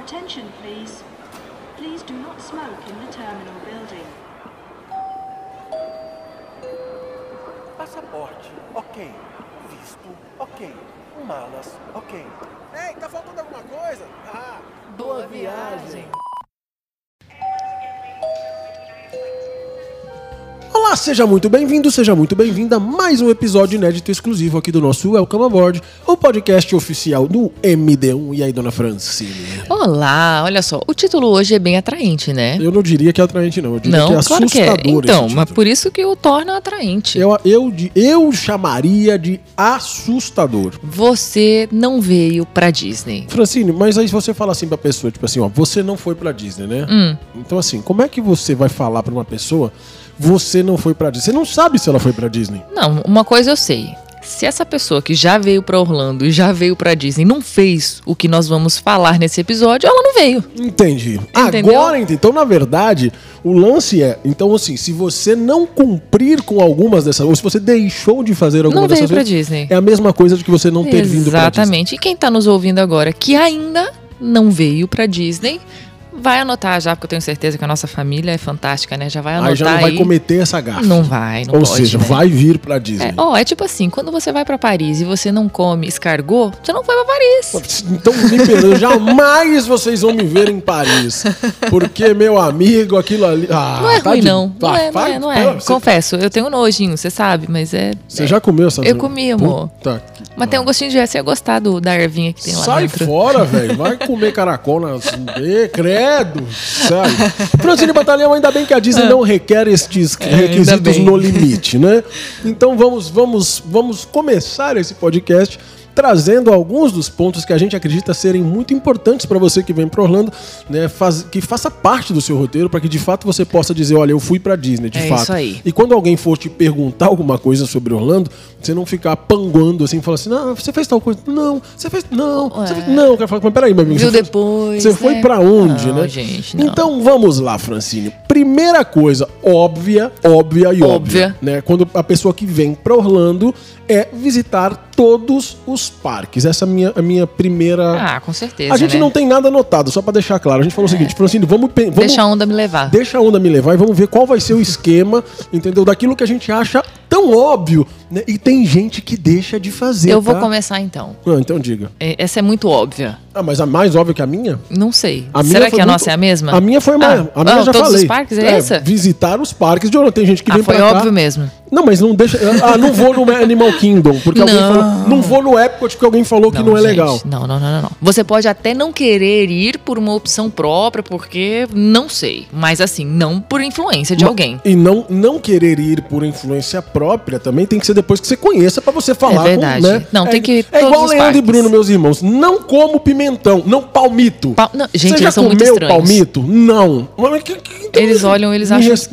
attention, please. Please do not smoke in the terminal building. Passaporte, ok. Visto, ok. Malas, ok. Ei, tá faltando alguma coisa? Ah, Boa viagem. Olá, seja muito bem-vindo, seja muito bem-vinda a mais um episódio inédito exclusivo aqui do nosso Welcome Aboard, o podcast oficial do MD1. E aí, dona Francine? Olá, olha só, o título hoje é bem atraente, né? Eu não diria que é atraente, não. Eu diria Não, que é claro que é. assustador Então, mas por isso que o torna atraente. Eu, eu, eu chamaria de assustador. Você não veio pra Disney. Francine, mas aí se você fala assim pra pessoa, tipo assim, ó, você não foi pra Disney, né? Hum. Então assim, como é que você vai falar pra uma pessoa, você não foi pra Disney? Você não sabe se ela foi pra Disney. Não, uma coisa eu sei. Se essa pessoa que já veio pra Orlando e já veio pra Disney não fez o que nós vamos falar nesse episódio, ela não veio. Entendi. Entendeu? Agora, então, na verdade, o lance é, então assim, se você não cumprir com algumas dessas, ou se você deixou de fazer alguma Não veio dessas pra vezes, Disney. é a mesma coisa de que você não ter vindo pra Disney. Exatamente. E quem tá nos ouvindo agora que ainda não veio pra Disney, vai anotar já, porque eu tenho certeza que a nossa família é fantástica, né? Já vai anotar Aí já não vai cometer essa gafe. Não vai, não Ou pode, seja, né? vai vir pra Disney. É, ó, é tipo assim, quando você vai pra Paris e você não come escargot, você não foi pra Paris. Então, me perdoe, jamais vocês vão me ver em Paris. Porque, meu amigo, aquilo ali. Ah, Não é tá ruim, de- não. Não Ah, é, não é, não é. Você, Confesso, eu tenho nojinho, você sabe, mas é. você já comeu essa Eu comi, amor. Puta Mas tem um gostinho de você ia gostar do, da ervinha que tem lá Sai dentro. fora, velho. Vai comer caracol na. Ê, credo. Sério. Francine Batalhão, ainda bem que a Disney não requer estes É, requisitos no limite, né? Então vamos, vamos, vamos começar esse podcast trazendo alguns dos pontos que a gente acredita serem muito importantes para você que vem para Orlando, né, faz- que faça parte do seu roteiro para que de fato você possa dizer, olha, eu fui para Disney, de É fato. isso aí. E quando alguém for te perguntar alguma coisa sobre Orlando, você não ficar panguando assim, falar assim, não, você fez tal coisa, não, você fez, não, você fez, não, eu quero falar, mas peraí, meu amigo, Viu você foi- depois, Você foi né? pra onde, Não, né? gente, não. Então vamos lá, Francine. Primeira coisa, óbvia, óbvia e óbvia, Óbvia. né? Quando a pessoa que vem pra Orlando é visitar todos os parques. Essa é a minha, a minha primeira. Ah, com certeza. a gente né? É. não tem nada anotado, só pra deixar claro. A gente falou o seguinte, Francine, vamos, pe- vamos Deixa a onda me levar. Deixa a onda me levar e vamos ver qual vai ser o esquema, entendeu? Daquilo que a gente acha tão óbvio, né? E tem gente que deixa de fazer. Eu vou tá? começar então. Ah, então diga. É, Essa é muito óbvia. Ah, mas a mais óbvia que a minha? Não sei. A minha Será que a muito- nossa é a mesma? A minha foi mais. Ah, a minha ah, já todos falei. os parques é, essa? Visitar os parques de Orlando. Tem gente que Ah, vem foi pra cá. óbvio mesmo. Não, mas não deixa. Ah, não vou no Animal Kingdom, porque alguém Não. falou. Não vou no Epcot porque alguém falou que não é gente, legal. Não, não, não, não, não. Você pode até não querer ir por uma opção própria, porque não sei. Mas assim, não por influência de Ma- alguém. E não, não querer ir por influência própria também tem que ser depois que você conheça pra você falar. verdade. Com, né? Não, é, tem que ir É igual Leandro e parques. Bruno, meus irmãos. Não como pimentão, não palmito. Pa- não, gente, você já comeu palmito? Não. Mas que- que- então- Eles olham, eles acham. res-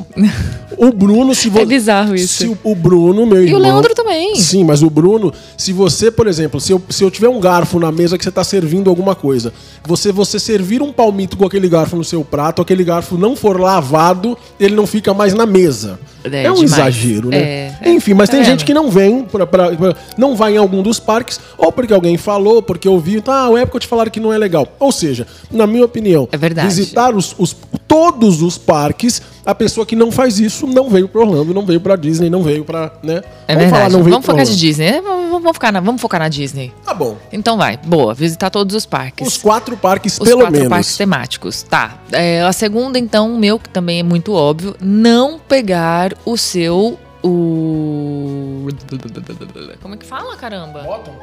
O Bruno, se você. É bizarro isso. Se o, Bruno, meu E irmão. o Leandro também. Sim, mas o Bruno, se você, por exemplo, se eu, se eu tiver um garfo na mesa que você tá servindo alguma coisa, você você servir um palmito com aquele garfo no seu prato, aquele garfo não for lavado, ele não fica mais na mesa. É, É, um demais. exagero, né? É, é. Enfim, mas Tá tem vendo? gente que não vem, pra, pra- pra- não vai em algum dos parques, ou porque alguém falou, porque ouviu, tá, ah, o Epcot falaram que não é legal. Ou seja, na minha opinião, É verdade. visitar os, os- todos os parques, a pessoa que não faz isso não veio pra Orlando, não veio pra Disney, não veio pra, né? É Vamos verdade. não veio vamos focar de. Disney. É, Vamos, vamos focar na, vamos focar na Disney. Tá bom. Então vai. Boa. Visitar todos os parques. Os quatro parques, Os pelo quatro menos. parques temáticos. Tá. É, a segunda, então, o meu, que também é muito óbvio, não pegar o seu. O. Como é que fala, caramba? Bottom?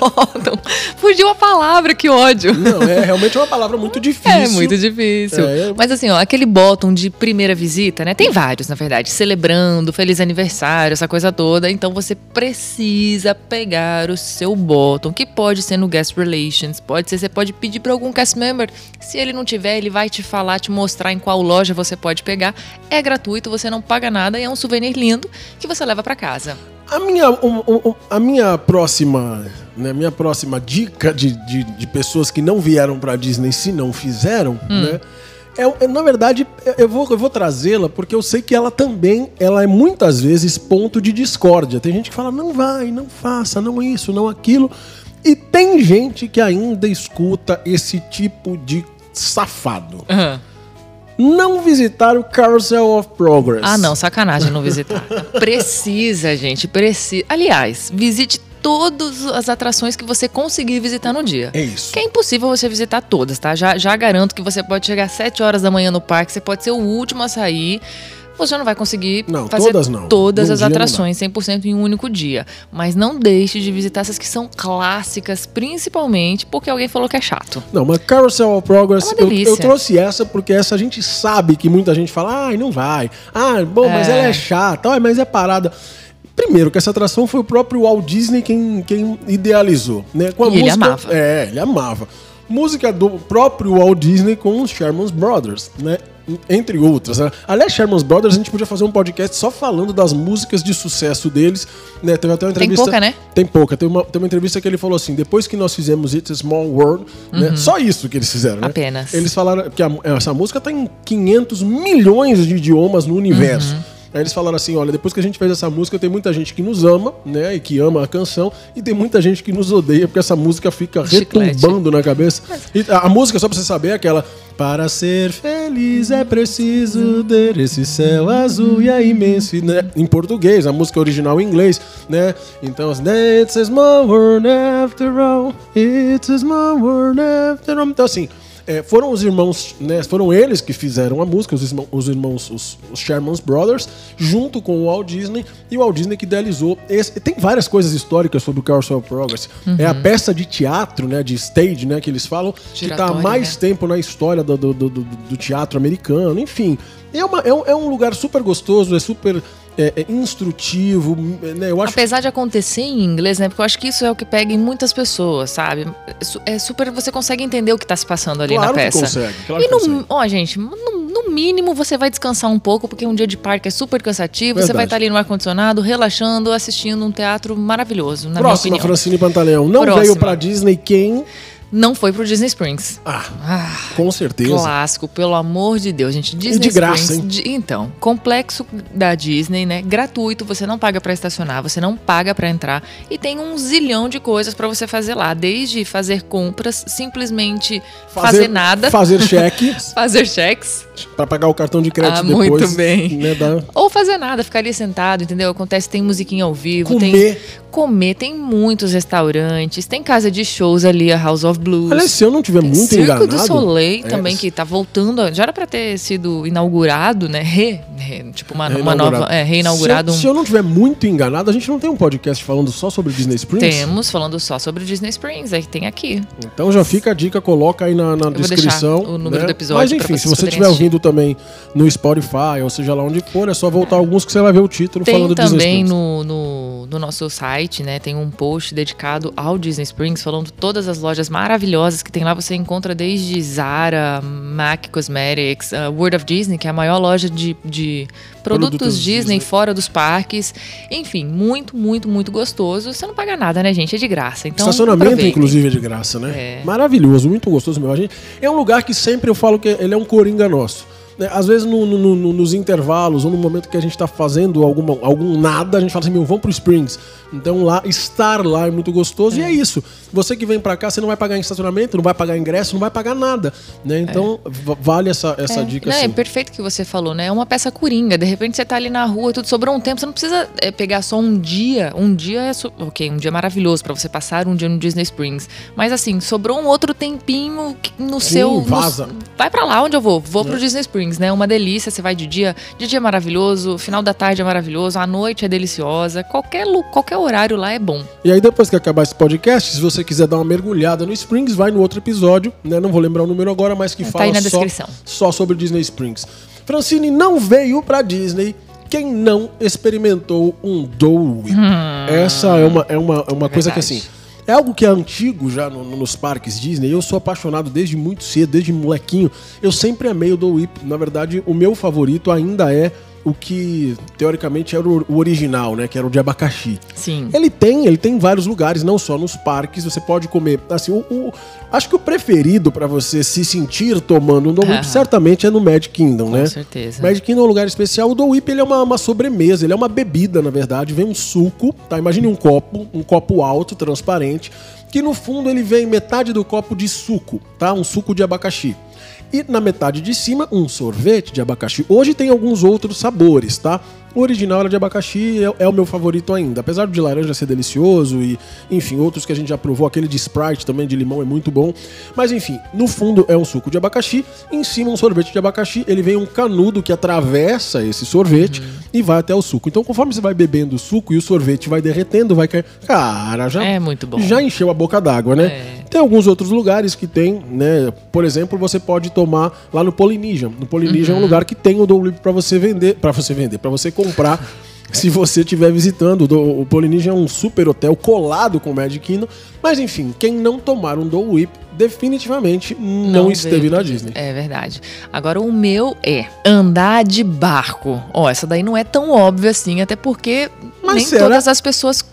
Bottom. Fugiu a palavra, que ódio. Não, é realmente uma palavra muito difícil. É muito difícil. É, Mas assim, ó, aquele bottom de primeira visita, né? Tem vários, na verdade, celebrando, feliz aniversário, essa coisa toda. Então você precisa pegar o seu bottom, que pode ser no guest relations, pode ser, você pode pedir para algum cast member. Se ele não tiver, ele vai te falar, te mostrar em qual loja você pode pegar. É gratuito, você não paga nada e é um souvenir lindo que você leva para casa. A minha, a minha próxima, né, minha próxima dica de, de, de pessoas que não vieram pra Disney se não fizeram, Hum. né? É, é, na verdade, eu vou, eu vou trazê-la porque eu sei que ela também, ela é muitas vezes ponto de discórdia. Tem gente que fala, não vai, não faça, não isso, não aquilo. E tem gente que ainda escuta esse tipo de safado. Aham. Não visitar o Carousel of Progress. Ah, não, sacanagem não visitar. precisa, gente, precisa. Aliás, visite todas as atrações que você conseguir visitar no dia. É isso. Que é impossível você visitar todas, tá? Já, já garanto que você pode chegar às 7 horas da manhã no parque, você pode ser o último a sair. Você não vai conseguir Não, fazer todas não. todas as atrações 100% em um único dia. Mas não deixe de visitar essas que são clássicas, principalmente porque alguém falou que é chato. Não, mas Carousel of Progress, É eu, eu trouxe essa porque essa a gente sabe que muita gente fala, ai, não vai. Ah, bom, mas É. ela é chata, mas é parada. Primeiro, que essa atração foi o próprio Walt Disney quem, quem idealizou, né? Com a E ele música, amava. É, ele amava. Música do próprio Walt Disney com os Sherman Brothers, né? Entre outras. Né? Aliás, Sherman Brothers, a gente podia fazer um podcast só falando das músicas de sucesso deles. Né? Teve até uma Tem entrevista. pouca, né? Tem pouca. Tem uma, tem uma entrevista que ele falou assim: depois que nós fizemos It's a Small World, né? só isso que eles fizeram. Né? Uhum. Apenas. Eles falaram que a- essa música tá em 500 milhões de idiomas no universo. Uhum. Aí eles falaram assim: olha, depois que a gente fez essa música, tem muita gente que nos ama, né? E que ama a canção, e tem muita gente que nos odeia, porque essa música fica Chiclete. retumbando na cabeça. E a, a música, só pra você saber, é aquela. Para ser feliz é preciso ter esse céu azul e a imensidão. Né? Em português, a música original em inglês, né? Então, It's a small world after all. It's a small world after all. Então, assim. É, foram os irmãos, né? Foram eles que fizeram a música, os irmãos, os, irmãos, os, os Sherman Brothers, junto com o Walt Disney, e o Walt Disney que idealizou. Esse, tem várias coisas históricas sobre o Carousel of Progress. É a peça de teatro, né? De stage, né? Que eles falam, que está há mais né? tempo na história do, do, do- do- do teatro americano, enfim. É, uma, é, um, é um lugar super gostoso, é super é, é instrutivo, né? Eu acho Apesar de acontecer em inglês, né? Porque eu acho que isso é o que pega em muitas pessoas, sabe? É su- super. Você consegue entender o que tá se passando ali Claro na que peça. consegue, claro e que no, consegue. ó, gente, no, no mínimo você vai descansar um pouco, porque um dia de parque é super cansativo. Você Verdade. vai estar ali no ar-condicionado, relaxando, assistindo um teatro maravilhoso, na Próxima. Francine Pantaleão. Não Próxima. veio pra Disney quem? Não foi pro Disney Springs. Ah, Ah, com certeza. Clássico, pelo amor de Deus, gente. Disney de graça, Springs, de- então, complexo da Disney, né? Gratuito, você não paga pra estacionar, você não paga pra entrar e tem um zilhão de coisas pra você fazer lá, desde fazer compras, simplesmente fazer, nada, Fazer cheque fazer cheques, pra pagar o cartão de crédito Ah, depois. muito bem. Né, da- ou fazer nada, ficar ali sentado, entendeu? Acontece, tem musiquinha ao vivo, tem Comer. comer, tem muitos restaurantes, tem casa de shows ali, a House of Blues. Aliás, se eu não tiver Tem muito Circo enganado... do Soleil é, também, que tá voltando. Já era pra ter sido inaugurado, né? Re, re- tipo, uma, uma nova. É, reinaugurado. Se eu, um- se eu não tiver muito enganado, a gente não tem um podcast falando só sobre Disney Springs? Temos falando só sobre Disney Springs, aí tem aqui. Então já fica a dica, coloca aí na, na descrição. o número né? do episódio Mas enfim, se você estiver ouvindo também no Spotify, ou seja lá onde for, é só voltar alguns que você vai ver o título Tem falando Disney também Springs. no, no, no nosso site, né? Tem um post dedicado ao Disney Springs, falando todas as lojas maravilhosas que tem lá. Você encontra desde Zara, MAC Cosmetics, uh, World of Disney, que é a maior loja de, de produtos, Produtos Disney, Disney. fora dos parques. Enfim, muito, muito, muito gostoso. Você não paga nada, né, gente? É de graça. Então, Estacionamento, aproveitem. inclusive, é de graça, né? É. Maravilhoso, muito gostoso mesmo. A gente, é um lugar que sempre eu falo que ele é um coringa nosso. Né? Às vezes, no- no- no- nos intervalos, ou no momento que a gente tá fazendo alguma, algum nada, a gente fala assim, meu, vamos pro Springs. Então, lá, estar lá é muito gostoso. E é isso. Você que vem pra cá, você não vai pagar em estacionamento, não vai pagar ingresso, não vai pagar nada. Né? Então, va- vale essa, essa É, dica não, assim. é perfeito o que você falou, né? É uma peça coringa. De repente você tá ali na rua, tudo sobrou um tempo. Você não precisa é, pegar só um dia. Um dia é su- ok, um dia maravilhoso pra você passar um dia no Disney Springs. Mas assim, sobrou um outro tempinho no Sim, seu. no- vaza. vai pra lá onde eu vou. Vou pro Disney Springs, né? Uma delícia. Você vai de dia, de dia é maravilhoso, final da tarde é maravilhoso, a noite é deliciosa. Qualquer, qualquer horário lá é bom. E aí, depois que acabar esse podcast, se você quiser dar uma mergulhada no Springs, vai no outro episódio, né? Não vou lembrar o número agora, mas que Tá fala aí na só, descrição. só sobre Disney Springs. Francine não veio pra Disney quem não experimentou um Dole Whip. Essa é uma, é uma, é uma coisa que Hum. assim. É algo que é antigo já no- no- nos parques Disney. Eu sou apaixonado desde muito cedo, desde molequinho. Eu sempre amei o Dole Whip. Na verdade, o meu favorito ainda é o que teoricamente era o original, né? Que era o de abacaxi. Sim. Ele tem, ele tem em vários lugares, não só nos parques. Você pode comer. Assim, o, o- acho que o preferido pra você se sentir tomando um Dole Whip certamente é no Magic Kingdom, né? Com certeza. Magic Kingdom é um lugar especial. O Dole Whip ele é uma, uma sobremesa, ele é uma bebida, na verdade. Vem um suco, tá? Imagine um copo, um copo alto, transparente, que no fundo ele vem metade do copo de suco, tá? Um suco de abacaxi. E na metade de cima, um sorvete de abacaxi. Hoje tem alguns outros sabores, tá? O original era de abacaxi, é, é o meu favorito ainda. Apesar de laranja ser delicioso e, enfim, outros que a gente já provou, aquele de Sprite também de limão é muito bom. Mas enfim, no fundo é um suco de abacaxi, em cima um sorvete de abacaxi, ele vem um canudo que atravessa esse sorvete e vai até o suco. Então, conforme você vai bebendo o suco e o sorvete vai derretendo, vai cair. Cara, já É muito bom. já encheu a boca d'água, né? É. Tem alguns outros lugares que tem, né? Por exemplo, você pode tomar lá no Polynesian. No Polynesian é um lugar que tem o Dole Whip para você vender, para você vender, para você comprar. Se você estiver visitando, o Polynesian é um super hotel colado com o Magic Kingdom. Mas enfim, quem não tomar um Dole Whip definitivamente não, esteve veio na Disney. É verdade. Agora o meu é andar de barco. Ó, essa daí não é tão óbvia assim, até porque Mas nem será? todas as pessoas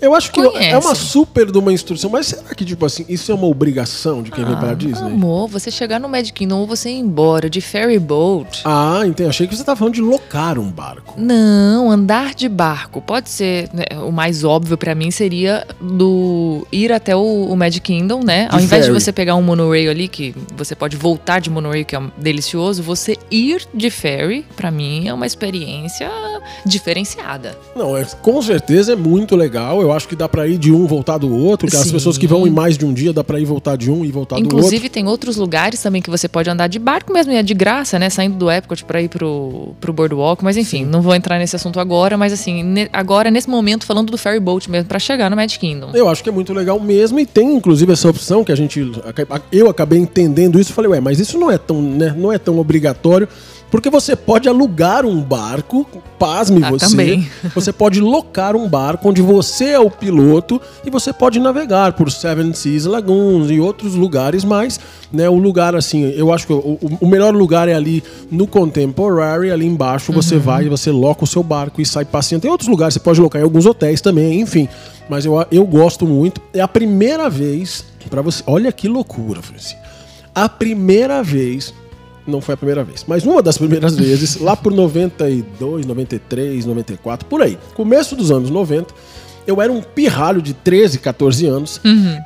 Eu acho que é uma super de uma instrução, mas será que, tipo assim, isso é uma obrigação de quem vem pra Disney? Ah, Amor, você chegar no Magic Kingdom ou você ir embora de ferry boat. Ah, entendi. Achei que você tava falando de locar um barco. Não, andar de barco. Pode ser, né, o mais óbvio pra mim seria do ir até o, o Magic Kingdom, né? De Ao invés ferry. de você pegar um monorail ali, que você pode voltar de monorail, que é delicioso, você ir de ferry, pra mim, é uma experiência diferenciada. Não, é, com certeza é muito legal. Eu acho que dá pra ir de um voltar do outro. Que as Sim. pessoas que vão em mais de um dia, dá pra ir e voltar de um e voltar do outro. Inclusive, tem outros lugares também que você pode andar de barco mesmo, e é de graça, né? Saindo do Epcot pra ir pro, pro Boardwalk. Mas enfim, não vou entrar nesse assunto agora, mas assim, agora, nesse momento, falando do ferry boat mesmo, pra chegar no Magic Kingdom. Eu acho que é muito legal mesmo e tem inclusive essa opção que a gente eu acabei entendendo isso, falei, ué, mas isso não é tão, né, não é tão obrigatório, porque você pode alugar um barco, pasme Ah, você. também. Você pode locar um barco onde você é o piloto e você pode navegar por Seven Seas Lagoons e outros lugares mais, né? O lugar assim, eu acho que o, o- melhor lugar é ali no Contemporary, ali embaixo você vai, você loca o seu barco e sai passeando. Tem outros lugares, você pode locar em alguns hotéis também, enfim. Mas eu, eu gosto muito. É a primeira vez para você. Olha que loucura, Franci. A primeira vez não foi a primeira vez, mas uma das primeiras vezes, lá por 92, 93, 94, por aí, começo dos anos 90, eu era um pirralho de 13, 14 anos.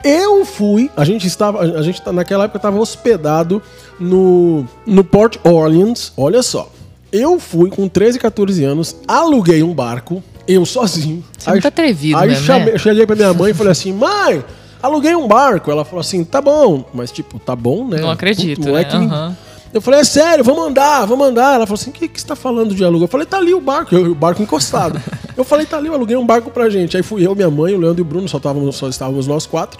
Eu fui, a gente estava, a gente tá- naquela época estava hospedado no, no Port Orleans, olha só. Eu fui com 13, 14 anos, aluguei um barco, eu sozinho. Você é muito atrevido Aí mesmo, chamei, né? cheguei pra minha mãe e falei assim: mãe, aluguei um barco. Ela falou assim: tá bom, mas tipo, tá bom, né? Não acredito, Puto, né? Aham. Eu falei, é sério, vamos andar, vamos andar. Ela falou assim: o que, que você tá falando de aluguel? Eu falei, tá ali o barco, eu, o barco encostado. eu falei, tá ali, eu aluguei um barco pra gente. Aí fui eu, minha mãe, o Leandro e o Bruno, só, estávamos, só estávamos nós quatro.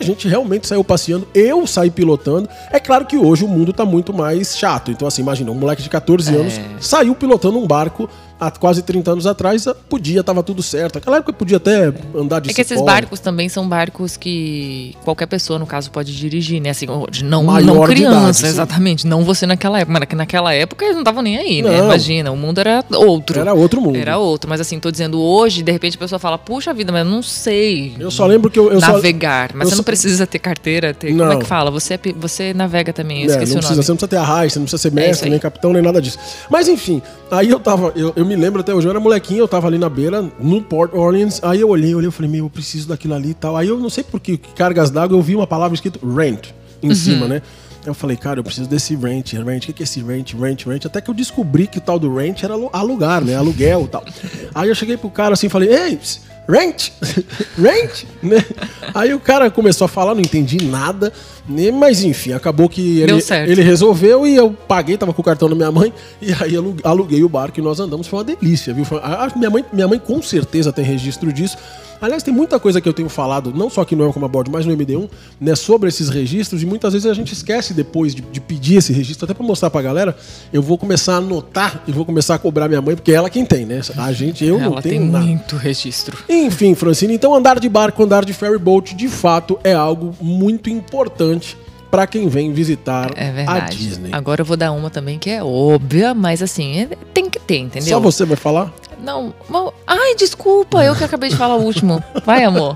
E a gente realmente saiu passeando, eu saí pilotando. É claro que hoje o mundo tá muito mais chato. Então, assim, imagina, um moleque de 14 É. anos saiu pilotando um barco há quase 30 anos atrás, podia, tava tudo certo. Naquela época podia até andar de É que esses barcos também são barcos que qualquer pessoa, no caso, pode dirigir, né? Assim, não, Maior não criança, idade, exatamente. Não você naquela época. Mas naquela época eles não estavam nem aí, né? Não. Imagina, o mundo era outro. Era outro mundo. Era outro. Mas assim, tô dizendo hoje, de repente a pessoa fala, puxa vida, mas eu não sei Eu só lembro que eu, eu navegar. mas eu você só- não precisa ter carteira, ter. Como Não. é que fala? Você, é você navega também, eu É, esqueci não precisa, você não precisa ter arraio, você não precisa ser É mestre, aí. nem capitão, nem nada disso. Mas enfim, aí eu tava, eu, eu me lembro até hoje, eu era molequinho, eu tava ali na beira, no Port Orleans, aí eu olhei, olhei, eu falei, meu, eu preciso daquilo ali e tal. Aí eu não sei por que cargas d'água, eu vi uma palavra escrito rent Uhum. em cima, né? Eu falei, cara, eu preciso desse rent, rent, o que que é esse rent, rent, rent? Até que eu descobri que o tal do rent era alu- alugar, né? Aluguel e tal. Aí eu cheguei pro cara assim e falei, ei, rent, rent, né? Aí o cara começou a falar, não entendi nada, né? Mas enfim, acabou que ele, ele resolveu e eu paguei, tava com o cartão da minha mãe, e aí alu- aluguei o barco e nós andamos, foi uma delícia, viu? Foi- a- minha, mãe, minha mãe com certeza tem registro disso. Aliás, tem muita coisa que eu tenho falado, não só aqui no Elcoma Board, mas no MD1, né, sobre esses registros, e muitas vezes a gente esquece depois de, de pedir esse registro, até pra mostrar pra galera, eu vou começar a anotar e vou começar a cobrar minha mãe, porque é ela quem tem, né? A gente, eu não Ela tenho tem nada. muito registro. Enfim, Francine, então andar de barco, andar de ferry boat, de fato é algo muito importante para quem vem visitar É a verdade. Disney. Agora eu vou dar uma também que é óbvia, mas assim, é- tem que ter, entendeu? Só você vai falar? Não, ai, desculpa, eu que acabei de falar o último. Vai, amor.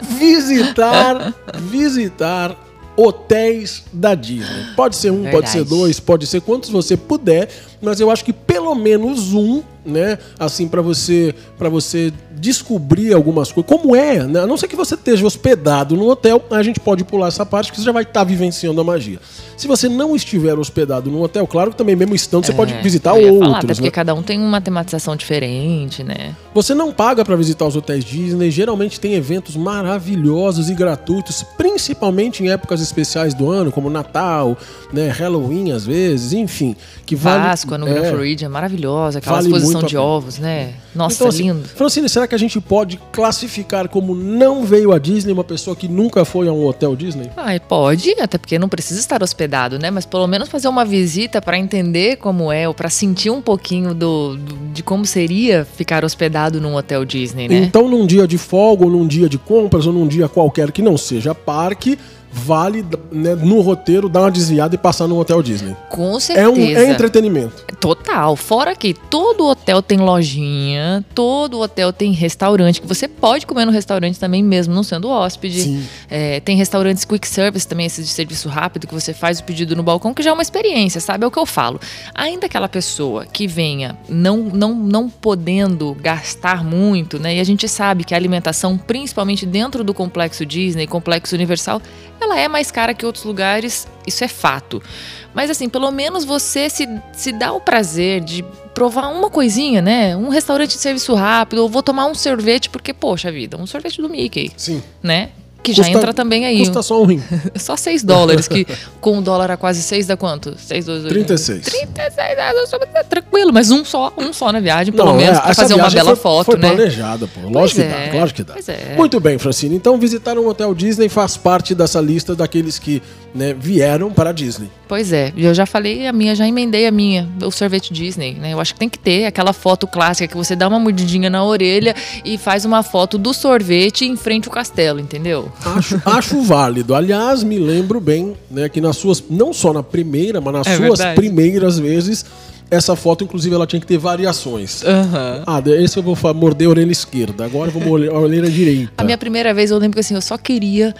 Visitar, visitar hotéis da Disney. Pode ser um, pode ser Verdade. dois, pode ser quantos você puder, mas eu acho que pelo menos um, né, assim para você para você descobrir algumas coisas. Como é, né? A não ser que você esteja hospedado no hotel, a gente pode pular essa parte que você já vai estar vivenciando a magia. Se você não estiver hospedado no hotel, claro que também mesmo estando você pode É, visitar outros, falar, até porque né? cada um tem uma tematização diferente, né? Você não paga para visitar os hotéis Disney, geralmente tem eventos maravilhosos e gratuitos, principalmente em épocas especiais do ano, como Natal, né, Halloween às vezes, enfim, que vale Páscoa no é. Grand Floridian, maravilhosa, aquela Vale exposição a de ovos, né? Nossa, Então, assim, lindo. Francine, será que a gente pode classificar como não veio a Disney uma pessoa que nunca foi a um hotel Disney? Ai, pode, até porque não precisa estar hospedado, né? Mas pelo menos fazer uma visita para entender como é, ou para sentir um pouquinho do, do- de como seria ficar hospedado num hotel Disney, né? Então, num dia de folga, ou num dia de compras, ou num dia qualquer que não seja parque, vale né, no roteiro dar uma desviada e passar num hotel Disney. Com É, certeza. um, é entretenimento. Total. Fora que todo hotel tem lojinha, todo hotel tem restaurante, que você pode comer no restaurante também, mesmo não sendo hóspede. É, tem restaurantes quick service também, esses de serviço rápido, que você faz o pedido no balcão, que já é uma experiência, sabe? É o que eu falo. Ainda aquela pessoa que venha não, não, não podendo gastar muito, né? E a gente sabe que a alimentação, principalmente dentro do complexo Disney, complexo Universal, ela é mais cara que outros lugares, isso é fato. Mas assim, pelo menos você se, se dá o prazer de provar uma coisinha, né? Um restaurante de serviço rápido, ou vou tomar um sorvete, porque, poxa vida, um sorvete do Mickey, Sim. né? Que já Custa- entra também aí. Custa só um rim. Só 6 dólares, que com o dólar a quase 6 dá quanto? 6, 2, 2, 36. 36, é, tranquilo, mas um só, um só na viagem, pelo Não, menos, é, pra fazer uma bela foi, foto, foi né? planejada, pô. Lógico que Pois dá, é, claro que dá. pois é. Muito bem, Francine. Então, visitar um hotel Disney faz parte dessa lista daqueles que né, vieram para a Disney. Pois é, eu já falei a minha, já emendei a minha, o sorvete Disney, né? Eu acho que tem que ter aquela foto clássica que você dá uma mordidinha na orelha e faz uma foto do sorvete em frente ao castelo, entendeu? Acho, acho válido. Aliás, me lembro bem né, que nas suas, não só na primeira, mas nas É suas verdade. primeiras vezes, essa foto, inclusive, ela tinha que ter variações. Aham. Ah, esse eu vou morder a orelha esquerda, agora eu vou morder a orelha direita. A minha primeira vez eu lembro que assim, eu só queria.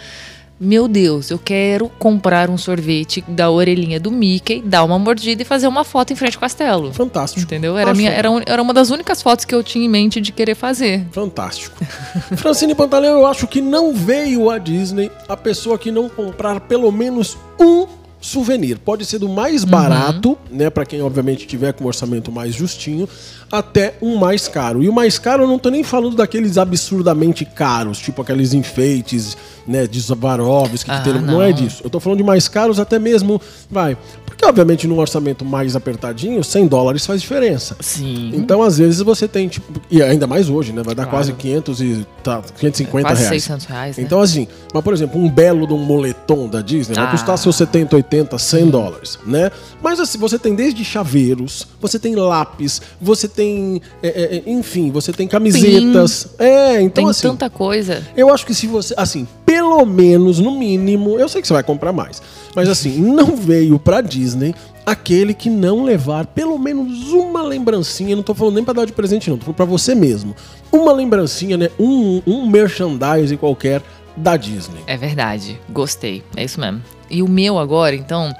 Meu Deus, eu quero comprar um sorvete da orelhinha do Mickey, dar uma mordida e fazer uma foto em frente ao castelo. Fantástico. Entendeu? Era, Acho minha, era, era uma das únicas fotos que eu tinha em mente de querer fazer. Fantástico. Francine Pantaleão, eu acho que não veio a Disney a pessoa que não comprar pelo menos um souvenir. Pode ser do mais barato, né, para quem obviamente tiver com um orçamento mais justinho, até um mais caro. E o mais caro eu não tô nem falando daqueles absurdamente caros, tipo aqueles enfeites, né, de Swarovski, que Ah, tem, não. é não. disso. Eu tô falando de mais caros até mesmo, vai, porque obviamente num orçamento mais apertadinho, 100 dólares faz diferença. Sim. Então, às vezes, você tem, tipo, e ainda mais hoje, né? Vai dar Claro. quase 500 e tá, 550 Quase reais. 600 reais, né? Então, assim, mas por exemplo, um belo de um moletom da Disney vai Ah. custar seus 70, 80, 100 dólares, né? Mas assim, você tem desde chaveiros, você tem lápis, você tem, é, é, é, enfim, você tem camisetas. É, então Tem assim. tanta coisa. Eu acho que se você, assim, pelo menos, no mínimo, eu sei que você vai comprar mais, mas assim, não veio pra Disney aquele que não levar pelo menos uma lembrancinha, não tô falando nem pra dar de presente não, tô falando pra você mesmo. Uma lembrancinha, né, um, um merchandising qualquer da Disney. É verdade. Gostei. É isso mesmo. E o meu agora, então,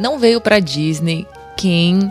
não veio pra Disney quem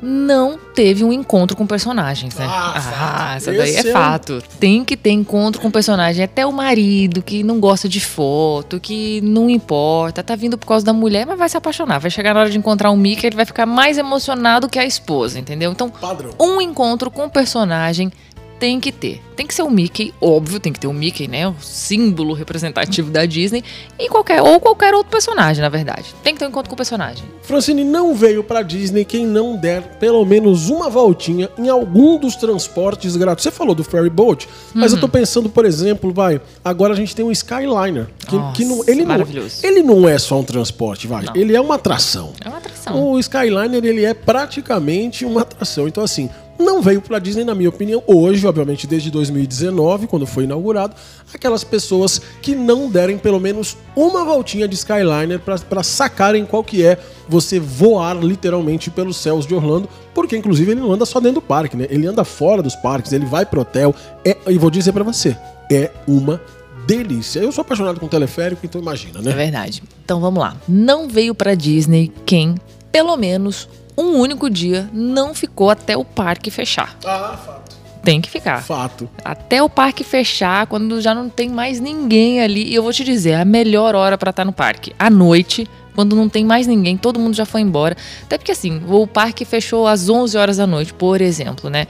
não teve um encontro com personagens, né? Ah, fato. essa daí Esse é é fato. Tem que ter encontro com personagem. Até o marido que não gosta de foto, que não importa, tá vindo por causa da mulher, mas vai se apaixonar. Vai chegar na hora de encontrar um Mickey, ele vai ficar mais emocionado que a esposa, entendeu? Então, Padrão. um encontro com personagem tem que ter. Tem que ser o Mickey, óbvio, tem que ter o Mickey, né? O símbolo representativo da Disney. E qualquer, ou qualquer outro personagem, na verdade. Tem que ter um encontro com o personagem. Francine não veio pra Disney quem não der pelo menos uma voltinha em algum dos transportes grátis. Você falou do ferry boat, mas eu tô pensando, por exemplo, vai, agora a gente tem um Skyliner, que, Nossa, que não, ele não, ele não é só um transporte, vai, Não. ele é uma atração. É uma atração. O Skyliner ele é praticamente uma atração. Então assim, não veio pra Disney, na minha opinião, hoje, obviamente, desde 2019, quando foi inaugurado, aquelas pessoas que não derem pelo menos uma voltinha de Skyliner pra sacarem qual que é você voar literalmente pelos céus de Orlando, porque inclusive ele não anda só dentro do parque, né? Ele anda fora dos parques, ele vai pro hotel. É, e vou dizer pra você, é uma delícia. Eu sou apaixonado com teleférico, então imagina, É né? verdade. Então vamos lá. Não veio pra Disney quem, pelo menos um único dia, não ficou até o parque fechar. Ah, fato. Tem que ficar. Fato. Até o parque fechar, quando já não tem mais ninguém ali. E eu vou te dizer, a melhor hora pra estar no parque. À noite, quando não tem mais ninguém, todo mundo já foi embora. Até porque assim, o parque fechou às 11 horas da noite, por exemplo, né?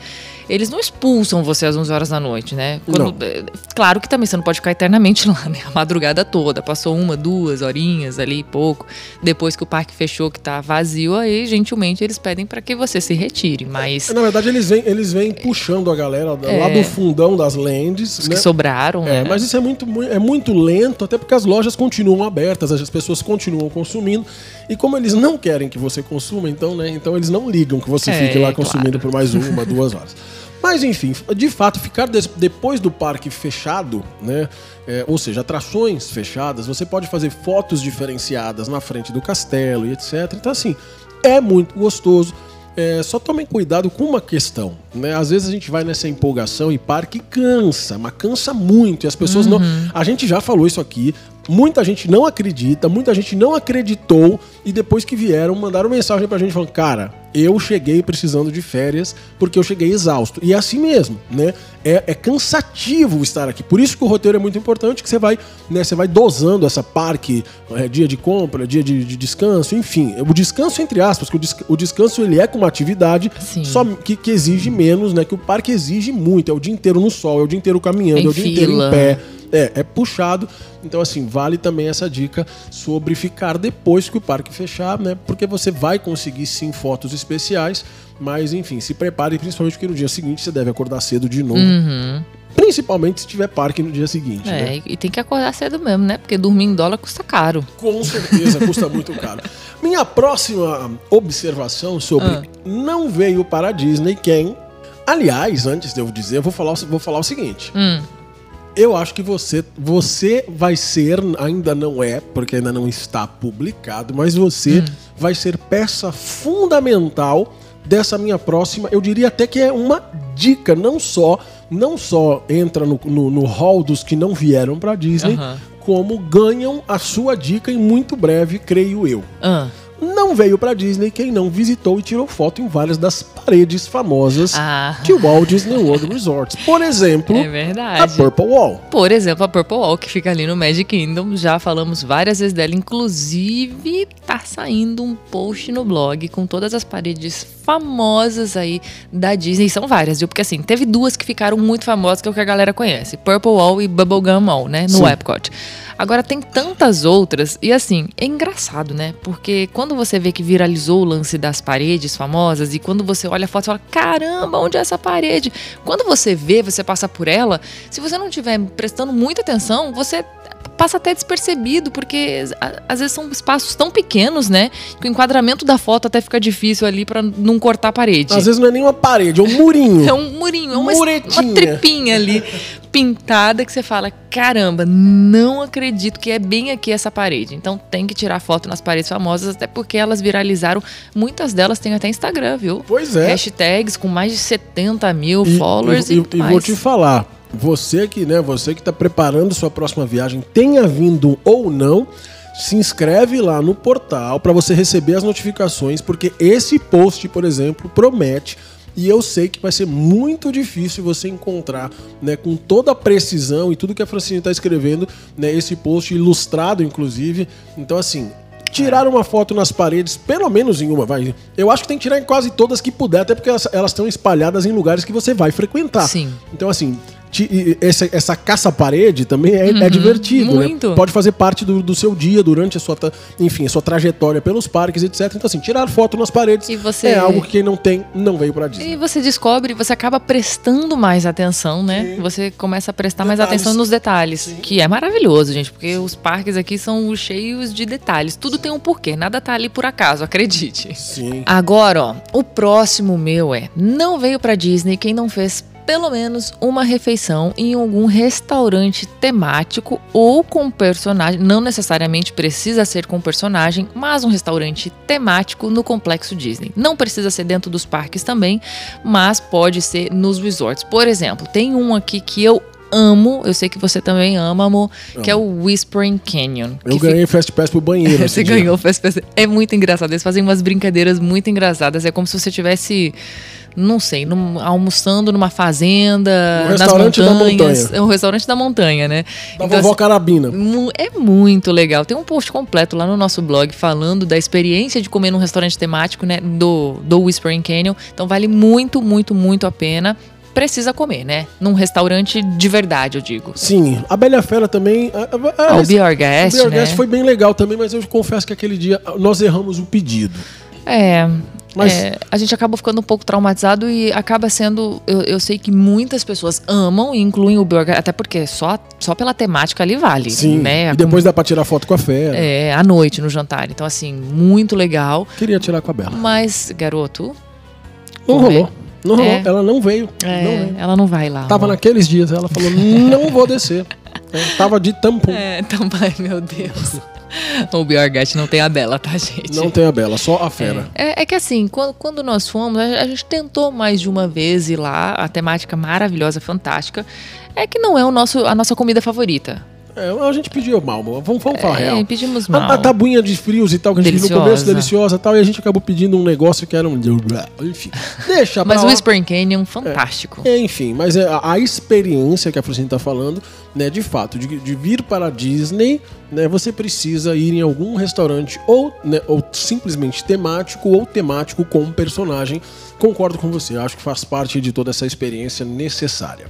Eles não expulsam você às 11 horas da noite, né? Quando- é, claro que também você não pode ficar eternamente lá, né? A madrugada toda. Passou uma, duas horinhas ali, pouco. Depois que o parque fechou, que tá vazio, aí gentilmente eles pedem pra que você se retire. Mas Na verdade, eles vêm, eles vêm puxando a galera da- lá É. do fundão das lands. os né? que sobraram, É, né? mas isso é muito, mui- é muito lento, até porque as lojas continuam abertas, as pessoas continuam consumindo. E como eles não querem que você consuma, então, né? Então eles não ligam que você É, fique lá claro. consumindo por mais uma, duas horas. Mas enfim, de fato, ficar depois do parque fechado, né? é, ou seja, atrações fechadas, você pode fazer fotos diferenciadas na frente do castelo e etc. Então, assim, é muito gostoso. É, só tomem cuidado com uma questão, né? Às vezes a gente vai nessa empolgação e parque cansa, mas cansa muito. E as pessoas não. A gente já falou isso aqui. Muita gente não acredita, muita gente não acreditou e depois que vieram mandaram mensagem pra gente falando: "Cara, eu cheguei precisando de férias porque eu cheguei exausto". E é assim mesmo, né? É, é cansativo estar aqui. Por isso que o roteiro é muito importante, que você vai, né, você vai dosando essa parque, é, dia de compra, dia de, de descanso, enfim. O descanso entre aspas, que o, desca- o descanso ele é com uma atividade Sim. só que, que exige menos, né? Que o parque exige muito, é o dia inteiro no sol, é o dia inteiro caminhando, Em é o dia inteiro em fila. pé. É, é puxado. Então, assim, vale também essa dica sobre ficar depois que o parque fechar, né? Porque você vai conseguir sim fotos especiais, mas enfim, se prepare, principalmente porque no dia seguinte você deve acordar cedo de novo. Uhum. Principalmente se tiver parque no dia seguinte, né? É, e- e tem que acordar cedo mesmo, né? Porque dormir em dólar custa caro. Com certeza, custa muito caro. Minha próxima observação sobre Ah. não veio para a Disney quem. Aliás, antes de eu dizer, eu vou falar, vou falar o seguinte. Hum. Eu acho que você, você vai ser, ainda não é, porque ainda não está publicado, mas você vai ser peça fundamental dessa minha próxima. Eu diria até que é uma dica, não só, não só entra no, no, no hall dos que não vieram para Disney, Aham. como ganham a sua dica em muito breve, creio eu. Ah. Não veio para Disney quem não visitou e tirou foto em várias das paredes famosas Ah. de Walt Disney World Resorts. Por exemplo, É a. Purple Wall. Por exemplo, a Purple Wall, que fica ali no Magic Kingdom, já falamos várias vezes dela. Inclusive, tá saindo um post no blog com todas as paredes famosas aí da Disney. São várias, viu? Porque assim, teve duas que ficaram muito famosas, que é o que a galera conhece: Purple Wall e Bubblegum Wall, né? No Sim. Epcot. Agora tem tantas outras, e assim, é engraçado, né? Porque quando você vê que viralizou o lance das paredes famosas, e quando você olha a foto, você fala: caramba, onde é essa parede? Quando você vê, você passa por ela, se você não estiver prestando muita atenção, você passa até despercebido, porque às vezes são espaços tão pequenos, né? Que o enquadramento da foto até fica difícil ali pra não cortar a parede. Às vezes não é nem uma parede, é um murinho. É um murinho, é uma, uma tripinha ali pintada que você fala: caramba, não acredito que é bem aqui essa parede. Então tem que tirar foto nas paredes famosas, até porque elas viralizaram. Muitas delas têm até Instagram, viu? Pois é. Hashtags com mais de 70 mil E- followers e, e, e- vou te falar, você que, né, você que tá preparando sua próxima viagem, tenha vindo ou não, se inscreve lá no portal para você receber as notificações, porque esse post, por exemplo, promete e eu sei que vai ser muito difícil você encontrar, né, com toda a precisão e tudo que a Francine tá escrevendo, né, esse post ilustrado, inclusive. Então, assim, tirar uma foto nas paredes, pelo menos em uma, vai. Eu acho que tem que tirar em quase todas que puder, até porque elas estão espalhadas em lugares que você vai frequentar. Sim. Então, assim, essa, essa caça-parede também é, é divertido. né? Uhum. muito. Pode fazer parte do, do seu dia durante a sua, enfim, a sua trajetória pelos parques, etc. Então, assim, tirar foto nas paredes E você- é algo que quem não tem não veio pra Disney. E você descobre, você acaba prestando mais atenção, né? Você começa a prestar mais Detalhes. atenção nos detalhes, que é maravilhoso, gente, porque os parques aqui são cheios de detalhes. Tudo tem um porquê, nada tá ali por acaso, acredite. Sim. Agora, ó, o próximo meu é: não veio pra Disney quem não fez pelo menos uma refeição em algum restaurante temático ou com personagem. Não necessariamente precisa ser com personagem, mas um restaurante temático no complexo Disney. Não precisa ser dentro dos parques também, mas pode ser nos resorts. Por exemplo, tem um aqui que eu amo, eu sei que você também ama, amor, que é o Whispering Canyon. Eu que fica- ganhei Fast Pass pro banheiro. você ganhou Fast Pass. É muito engraçado. Eles fazem umas brincadeiras muito engraçadas. É como se você tivesse, não sei, num- almoçando numa fazenda, Um nas restaurante da montanhas. montanha. É um restaurante da montanha, né? Da Então, vovó assim, Carabina. É muito legal. Tem um post completo lá no nosso blog falando da experiência de comer num restaurante temático, né? Do, do Whispering Canyon. Então vale muito, muito, muito a pena. Precisa comer, né? Num restaurante de verdade, eu digo. Sim, a Bela Fera também. a- a- a- Ah, o Guest, o Our né? Foi bem legal também, mas eu confesso que aquele dia nós erramos o pedido. É. Mas- é, a gente acaba ficando um pouco traumatizado e acaba sendo. Eu, eu sei que muitas pessoas amam e incluem o burger, até porque só, só pela temática ali vale. Sim. Né? E depois dá pra tirar foto com a Fera. É, à noite no jantar. Então, assim, muito legal. Queria tirar com a Bela. Mas, garoto. Não rolou. Não rolou. É. Ela não veio. é, Não veio. ela não vai lá. Tava amor. naqueles dias. Ela falou: não vou descer. É, tava de tampão. É, vai, meu Deus. o Biorgat não tem a Bela, tá, gente? Não tem a Bela, só a Fera. É, é que assim, quando, quando nós fomos, a, a gente tentou mais de uma vez ir lá, a temática maravilhosa, fantástica. É que não é o nosso, a nossa comida favorita. É, a gente pediu mal, vamos, vamos falar É, real. pedimos A, mal. a tabuinha de frios e tal, que a gente viu no começo, Deliciosa. deliciosa e tal, e a gente acabou pedindo um negócio que era um. Enfim. Deixa pra Mas o. Whispering Canyon, fantástico. É, enfim, mas é a, a experiência que a Francine tá falando, né, de fato, de, de vir para a Disney, né, você precisa ir em algum restaurante ou, né, ou simplesmente temático ou temático com um personagem. Concordo com você, acho que faz parte de toda essa experiência necessária.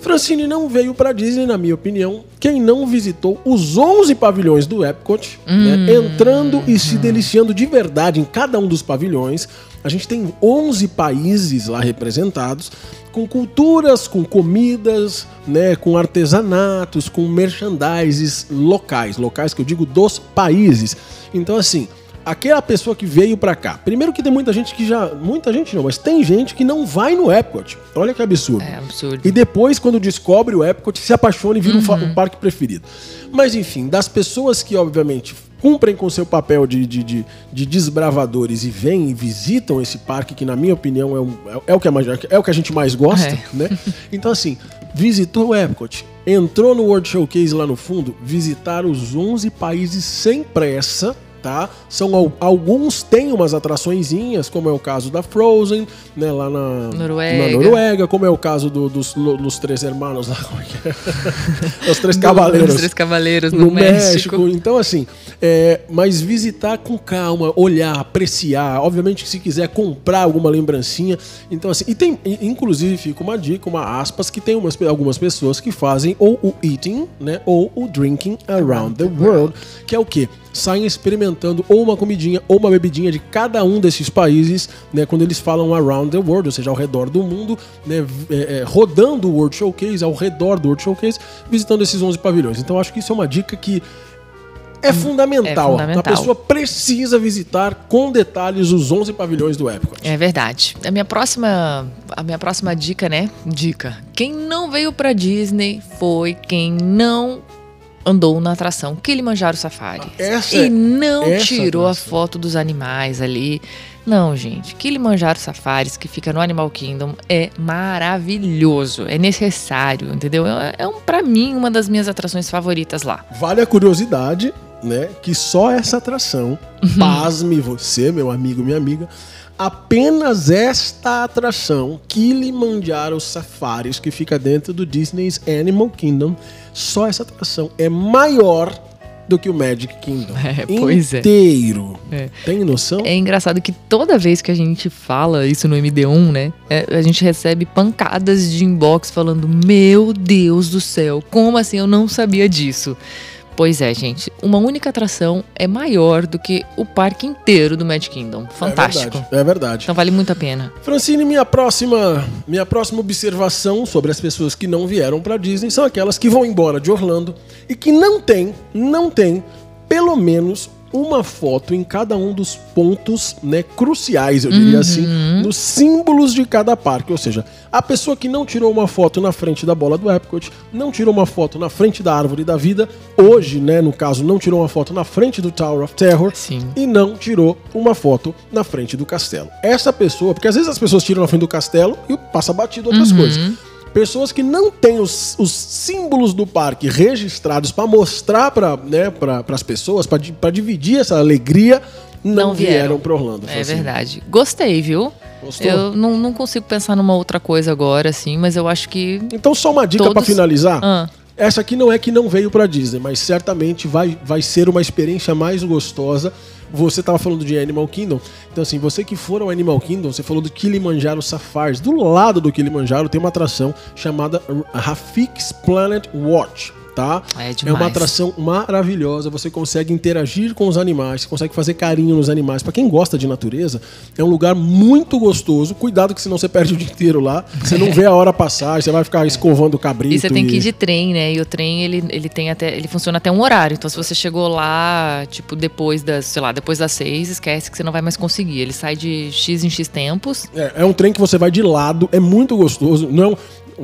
Francine não veio para Disney, na minha opinião, quem não visitou os 11 pavilhões do Epcot, né, entrando e se deliciando de verdade em cada um dos pavilhões. A gente tem 11 países lá representados, com culturas, com comidas, né, com artesanatos, com merchandises locais, locais que eu digo dos países. Então assim, aquela pessoa que veio pra cá, primeiro que tem muita gente que já, muita gente não, mas tem gente que não vai no Epcot. Olha que absurdo. É absurdo. E depois, quando descobre o Epcot, se apaixona e vira um fa- um parque preferido. Mas enfim, das pessoas que, obviamente, cumprem com seu papel de, de, de, de desbravadores e vêm e visitam esse parque, que na minha opinião é, um- é- é o, que a, é o que a gente mais gosta, É. né? Então, assim, visitou o Epcot, entrou no World Showcase lá no fundo, visitar os 11 países sem pressa, tá? São al- alguns têm umas atraçõezinhas, como é o caso da Frozen, né, lá na Noruega. na Noruega, como é o caso do- dos, três hermanos lá, como é que é? Os três cavaleiros. Os Três Cavaleiros no no, México. México. Então, assim, é, mas visitar com calma, olhar, apreciar. Obviamente que se quiser comprar alguma lembrancinha. Então, assim, e tem, inclusive, fica uma dica, uma aspas, que tem umas, algumas pessoas que fazem ou o eating, né? Ou o drinking around the world, que é o quê? Saem experimentando ou uma comidinha ou uma bebidinha de cada um desses países, né? Quando eles falam around the world, ou seja, ao redor do mundo, né? é, é, rodando o World Showcase, ao redor do World Showcase, visitando esses 11 pavilhões. Então, acho que isso é uma dica que é fundamental. é fundamental. A pessoa precisa visitar com detalhes os 11 pavilhões do Epcot. É verdade. A minha próxima, a minha próxima dica, né? Dica. Quem não veio pra Disney foi quem não andou na atração Kilimanjaro Safari. Essa e é- não essa tirou a foto dos animais ali. Não, gente. Kilimanjaro Safaris, que fica no Animal Kingdom, é maravilhoso. É necessário, entendeu? É, é um, para mim, uma das minhas atrações favoritas lá. Vale a curiosidade, né? Que só essa atração, Uhum. pasme você, meu amigo, minha amiga, apenas esta atração, Kilimanjaro Safaris, que fica dentro do Disney's Animal Kingdom, só essa atração é maior do que o Magic Kingdom. É, pois é. inteiro. É. Tem noção? É engraçado que toda vez que a gente fala isso no MD1, né? é, a gente recebe pancadas de inbox falando: Meu Deus do céu, como assim eu não sabia disso? Pois é, gente. Uma única atração é maior do que o parque inteiro do Magic Kingdom. Fantástico. É verdade. É verdade. Então vale muito a pena. Francine, minha próxima, minha próxima observação sobre as pessoas que não vieram pra Disney são aquelas que vão embora de Orlando e que não tem, não tem pelo menos uma foto em cada um dos pontos, né, cruciais, eu diria assim, nos símbolos de cada parque. Ou seja, a pessoa que não tirou uma foto na frente da bola do Epcot, não tirou uma foto na frente da árvore da vida, hoje, né, no caso, não tirou uma foto na frente do Tower of Terror Sim. e não tirou uma foto na frente do castelo. Essa pessoa, porque às vezes as pessoas tiram na frente do castelo e passa batido outras coisas. Pessoas que não têm os, os símbolos do parque registrados para mostrar para né, as pessoas, para dividir essa alegria, não, Não vieram vieram. para Orlando. É Francine. verdade. Gostei, viu? Gostou? Eu não, não consigo pensar numa outra coisa agora, assim, mas eu acho que. Então, só uma dica para Todos- finalizar. Ah. Essa aqui não é que não veio para Disney, mas certamente vai, vai ser uma experiência mais gostosa. Você tava falando de Animal Kingdom, então assim, você que for ao Animal Kingdom, você falou do Kilimanjaro Safaris. Do lado do Kilimanjaro tem uma atração chamada Rafik's Planet Watch, tá? É É uma atração maravilhosa, você consegue interagir com os animais, você consegue fazer carinho nos animais. Pra quem gosta de natureza, é um lugar muito gostoso. Cuidado que senão você perde o dia inteiro lá. Você não vê a hora passar, você vai ficar escovando o cabrito. E você tem que ir de trem, né? E o trem, ele, ele tem até. Ele funciona até um horário. Então, se você chegou lá, tipo, depois das, sei lá, depois das seis, esquece que você não vai mais conseguir. Ele sai de X em X tempos. É, é um trem que você vai de lado, é muito gostoso. Não,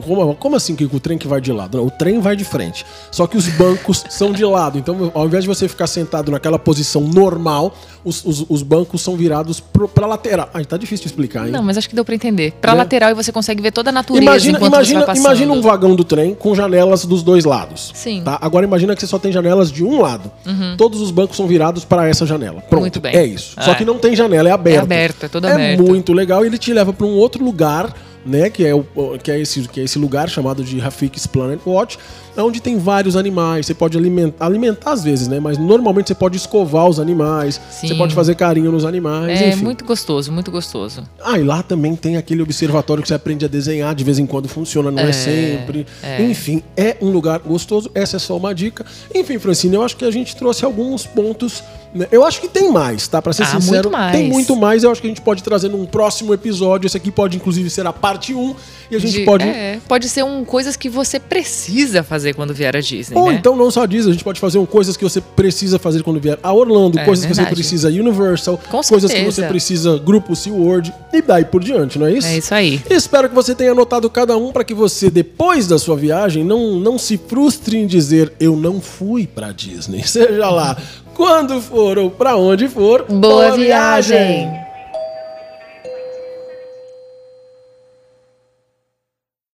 como, como assim que o trem que vai de lado? Não, o trem vai de frente. Só que os bancos são de lado. Então, ao invés de você ficar sentado naquela posição normal, os, os, os bancos são virados pro, pra lateral. Ai, tá difícil de explicar, hein? Não, mas acho que deu pra entender. Pra Né? lateral e você consegue ver toda a natureza Imagina, imagina, imagina um vagão do trem com janelas dos dois lados. Sim. Uhum. Tá? Agora imagina que você só tem janelas de um lado. Todos os bancos são virados para essa janela. Pronto. Muito bem. É isso. Só É. que não tem janela, é aberto. É aberto, é todo É aberto. muito legal e ele te leva para um outro lugar, né, que é o que é esse que é esse lugar chamado de Rafik's Planet Watch, onde tem vários animais. Você pode alimentar, alimentar às vezes, né, mas normalmente você pode escovar os animais, você Sim. pode fazer carinho nos animais, É enfim. muito gostoso, muito gostoso. Ah, e lá também tem aquele observatório que você aprende a desenhar, de vez em quando funciona, não é, É, sempre. é. Enfim, é um lugar gostoso, essa é só uma dica. Enfim, Francine, eu acho que a gente trouxe alguns pontos. Né? Eu acho que tem mais, tá? Pra ser Ah, sincero, muito mais. tem muito mais. Eu acho que a gente pode trazer num próximo episódio. Esse aqui pode, inclusive, ser a parte 1. E a gente De- pode. É, pode ser um, coisas que você precisa fazer quando vier a Disney, Ou né? então não só diz, a gente pode fazer um, coisas que você precisa fazer quando vier a Orlando, É, coisas que você verdade. precisa Universal, Com coisas que certeza. você precisa Grupo SeaWorld e daí por diante, não é isso? É isso aí. Espero que você tenha anotado cada um para que você, depois da sua viagem, não, não se frustre em dizer eu não fui pra Disney. Seja lá quando for ou pra onde for. Boa viagem!